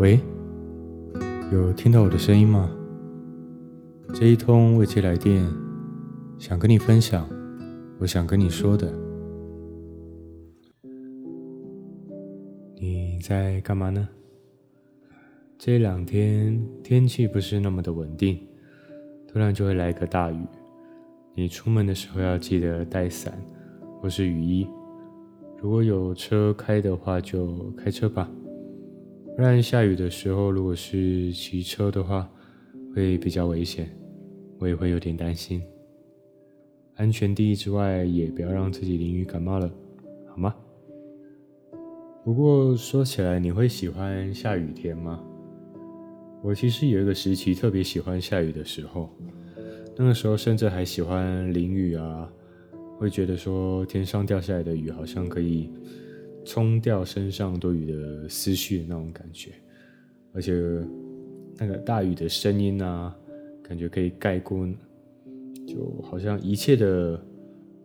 喂，有听到我的声音吗？这一通未接来电，想跟你分享，我想跟你说的。你在干嘛呢？这两天天气不是那么的稳定，突然就会来个大雨。你出门的时候要记得带伞或是雨衣。如果有车开的话，就开车吧。不然下雨的时候，如果是骑车的话，会比较危险，我也会有点担心。安全第一之外，也不要让自己淋雨感冒了，好吗？不过说起来，你会喜欢下雨天吗？我其实有一个时期特别喜欢下雨的时候，那个时候甚至还喜欢淋雨啊，会觉得说天上掉下来的雨好像可以。冲掉身上多余的思绪的那种感觉，而且那个大雨的声音啊，感觉可以盖过，就好像一切的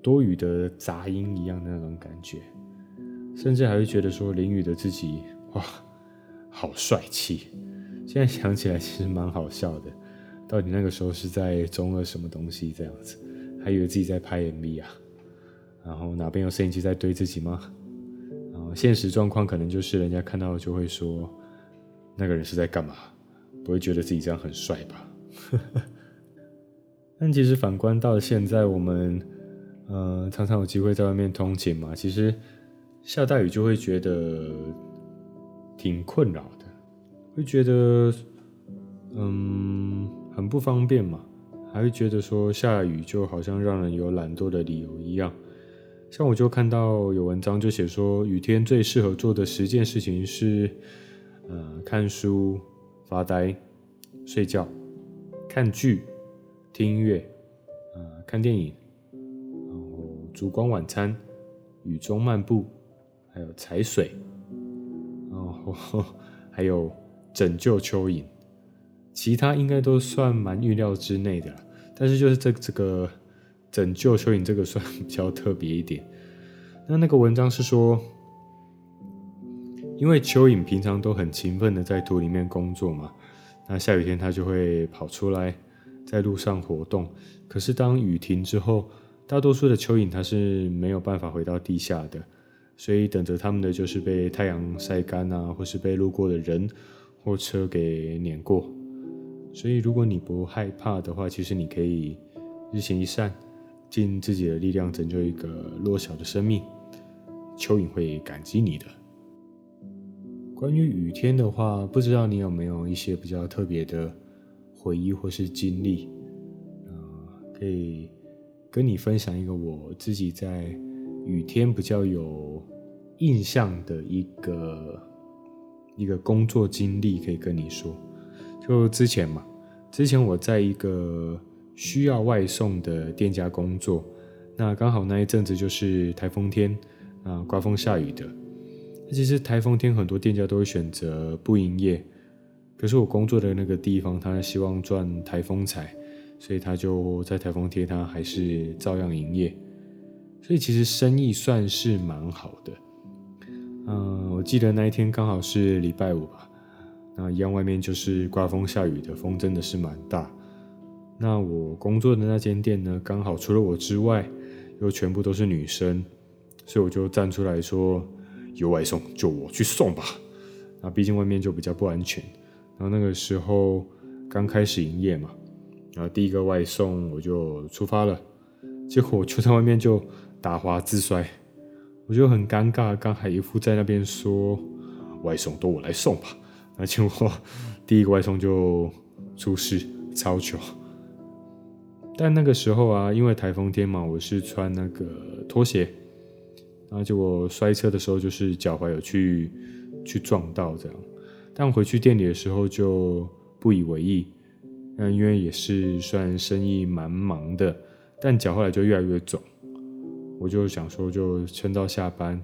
多余的杂音一样的那种感觉，甚至还会觉得说淋雨的自己哇，好帅气。现在想起来其实蛮好笑的，到底那个时候是在中二什么东西这样子，还以为自己在拍 MV 啊，然后哪边有摄影机在对自己吗？现实状况可能就是人家看到就会说，那个人是在干嘛？不会觉得自己这样很帅吧？但其实反观到现在，我们呃常常有机会在外面通勤嘛，其实下大雨就会觉得挺困扰的，会觉得嗯很不方便嘛，还会觉得说下雨就好像让人有懒惰的理由一样。像我就看到有文章就写说，雨天最适合做的十件事情是，呃，看书、发呆、睡觉、看剧、听音乐、呃，看电影，然后烛光晚餐、雨中漫步，还有踩水，然后 还有拯救蚯蚓，其他应该都算蛮预料之内的，但是就是这这个。拯救蚯蚓这个算比较特别一点。那那个文章是说，因为蚯蚓平常都很勤奋的在土里面工作嘛，那下雨天它就会跑出来在路上活动。可是当雨停之后，大多数的蚯蚓它是没有办法回到地下的，所以等着它们的就是被太阳晒干啊，或是被路过的人或车给碾过。所以如果你不害怕的话，其实你可以日行一善。尽自己的力量拯救一个弱小的生命，蚯蚓会感激你的。关于雨天的话，不知道你有没有一些比较特别的回忆或是经历，可以跟你分享一个我自己在雨天比较有印象的一个一个工作经历，可以跟你说。就之前嘛，之前我在一个。需要外送的店家工作，那刚好那一阵子就是台风天啊，刮风下雨的。其实台风天很多店家都会选择不营业，可是我工作的那个地方，他希望赚台风财，所以他就在台风天他还是照样营业，所以其实生意算是蛮好的。嗯，我记得那一天刚好是礼拜五吧，那一样外面就是刮风下雨的，风真的是蛮大。那我工作的那间店呢，刚好除了我之外，又全部都是女生，所以我就站出来说，有外送就我去送吧。那毕竟外面就比较不安全。然后那个时候刚开始营业嘛，然后第一个外送我就出发了，结果我就在外面就打滑自摔，我就很尴尬，刚还一副在那边说外送都我来送吧，那结果 第一个外送就出事，超糗。但那个时候啊，因为台风天嘛，我是穿那个拖鞋，然后结果摔车的时候就是脚踝有去去撞到这样。但回去店里的时候就不以为意，那因为也是算生意蛮忙的，但脚后来就越来越肿，我就想说就撑到下班，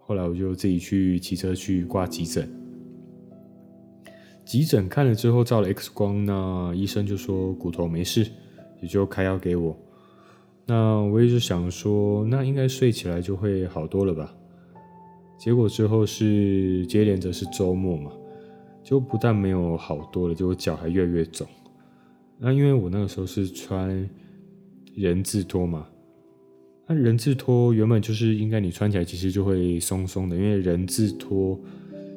后来我就自己去骑车去挂急诊。急诊看了之后照了 X 光，那医生就说骨头没事。也就开药给我，那我一直想说，那应该睡起来就会好多了吧？结果之后是接连着是周末嘛，就不但没有好多了，就我脚还越来越肿。那因为我那个时候是穿人字拖嘛，那人字拖原本就是应该你穿起来其实就会松松的，因为人字拖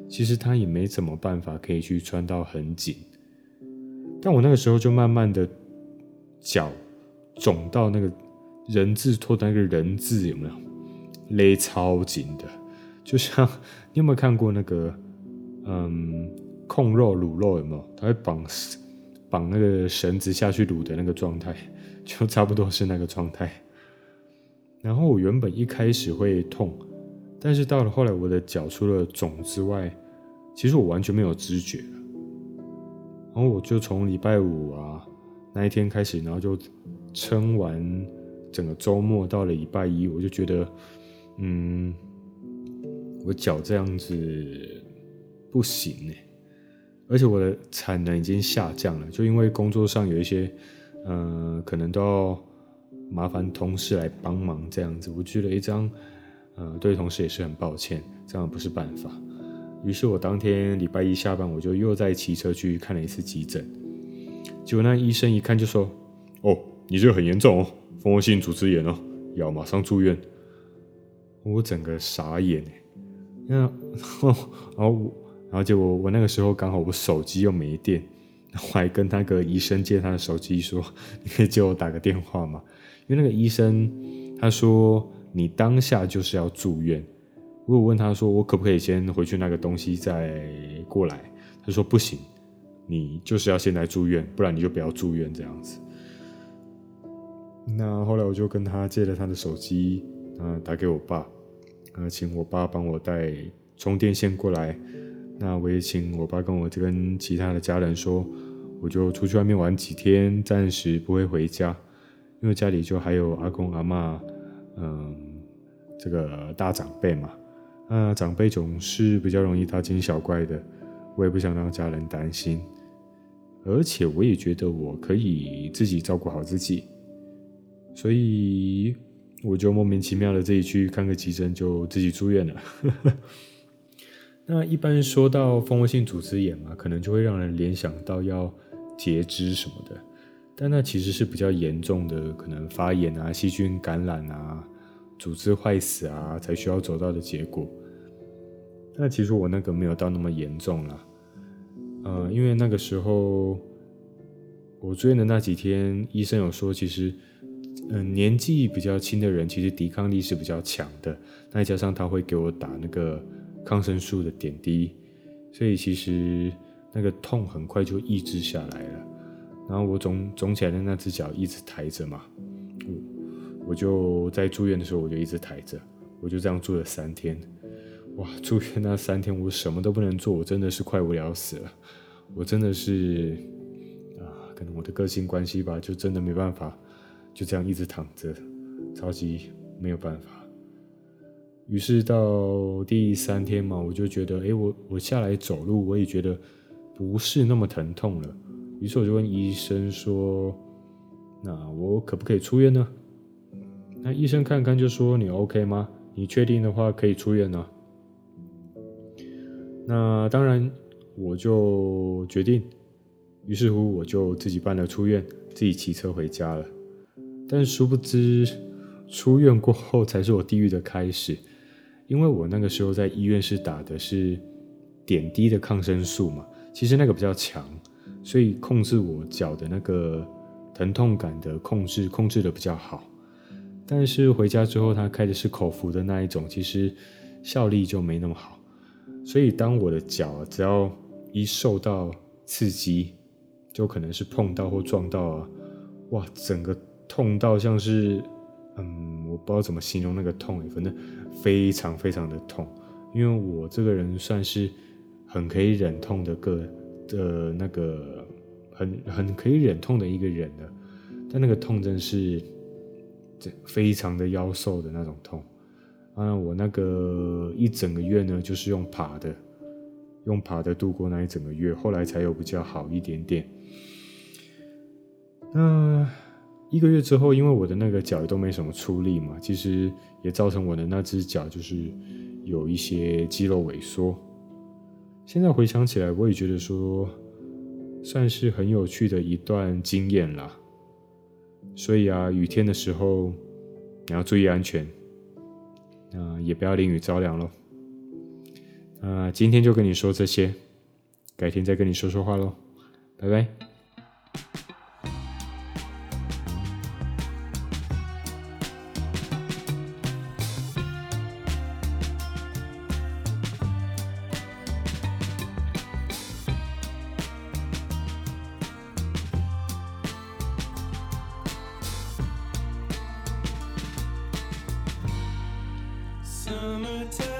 其实它也没怎么办法可以去穿到很紧。但我那个时候就慢慢的脚肿到那个人字拖的那个人字有没有勒超紧的，就像你有没有看过那个 嗯？控肉卤肉有没有？他会绑绑那个绳子下去卤的那个状态，就差不多是那个状态。然后我原本一开始会痛，但是到了后来，我的脚除了肿之外，其实我完全没有知觉。然后我就从礼拜五啊那一天开始，然后就撑完整个周末，到了礼拜一，我就觉得，嗯，我脚这样子不行欸。而且我的产能已经下降了，就因为工作上有一些，呃，可能都要麻烦同事来帮忙这样子。我觉得一张，呃，对同事也是很抱歉，这样不是办法。于是我当天礼拜一下班，我就又在骑车去看了一次急诊。结果那医生一看就说：“哦，你这个很严重哦，蜂窝性组织炎哦，要马上住院。”我整个傻眼哎，那 然后然后我。然后结果我那个时候刚好我手机又没电，我还跟那个医生借他的手机说：“ 你可以借我打个电话吗？”因为那个医生他说你当下就是要住院。我问他说：“我可不可以先回去那个东西再过来？”他说：“不行，你就是要现在住院，不然你就不要住院这样子。”那后来我就跟他借了他的手机，嗯，打给我爸，呃，请我爸帮我带充电线过来。那我也请我爸跟我跟其他的家人说，我就出去外面玩几天，暂时不会回家，因为家里就还有阿公阿嬷，嗯，这个大长辈嘛，那长辈总是比较容易大惊小怪的，我也不想让家人担心，而且我也觉得我可以自己照顾好自己，所以我就莫名其妙的自己去看个急诊，就自己住院了。那一般说到蜂窝性组织炎嘛，可能就会让人联想到要截肢什么的，但那其实是比较严重的，可能发炎啊、细菌感染啊、组织坏死啊，才需要走到的结果。那其实我那个没有到那么严重啦，呃，因为那个时候我住院的那几天，医生有说，其实嗯、年纪比较轻的人，其实抵抗力是比较强的，再加上他会给我打那个。抗生素的点滴，所以其实那个痛很快就抑制下来了。然后我肿肿起来的那只脚一直抬着嘛，我我就在住院的时候我就一直抬着，我就这样住了三天。哇，住院那三天我什么都不能做，我真的是快无聊死了。我真的是啊，可能我的个性关系吧，就真的没办法就这样一直躺着，超级没有办法。于是到第三天嘛，我就觉得，哎，我我下来走路，我也觉得不是那么疼痛了。于是我就问医生说：“那我可不可以出院呢？”那医生看看就说：“你 OK 吗？你确定的话可以出院呢。”那当然，我就决定。于是乎，我就自己办了出院，自己骑车回家了。但殊不知，出院过后才是我地狱的开始。因为我那个时候在医院是打的是点滴的抗生素嘛，其实那个比较强，所以控制我脚的那个疼痛感的控制控制的比较好。但是回家之后，他开的是口服的那一种，其实效力就没那么好。所以当我的脚只要一受到刺激，就可能是碰到或撞到啊，哇，整个痛到像是。嗯，我不知道怎么形容那个痛，反正非常非常的痛。因为我这个人算是很可以忍痛的个的那个很很可以忍痛的一个人的，但那个痛真是这非常的夭寿的那种痛。啊，我那个一整个月呢，就是用爬的，用爬的度过那一整个月，后来才有比较好一点点。那。一个月之后，因为我的那个脚都没什么出力嘛，其实也造成我的那只脚就是有一些肌肉萎缩。现在回想起来，我也觉得说，算是很有趣的一段经验啦。所以啊，雨天的时候你要注意安全，嗯也不要淋雨着凉喽。那今天就跟你说这些，改天再跟你说说话喽，拜拜。Summertime.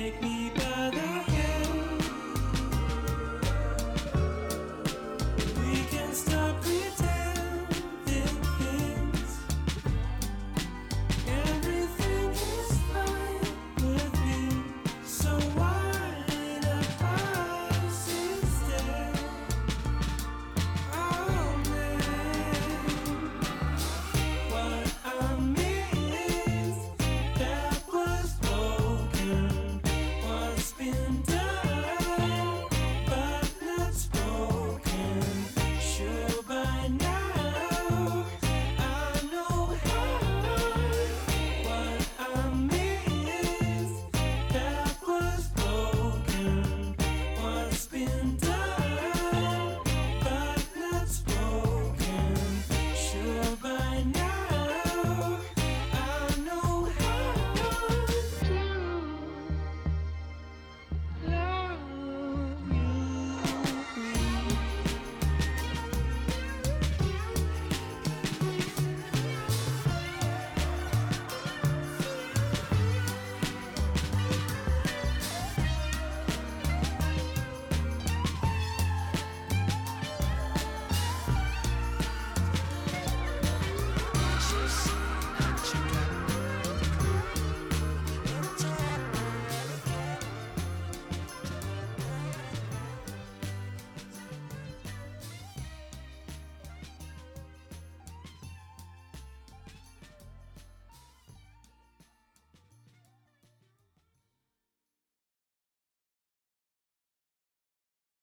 Make me bother.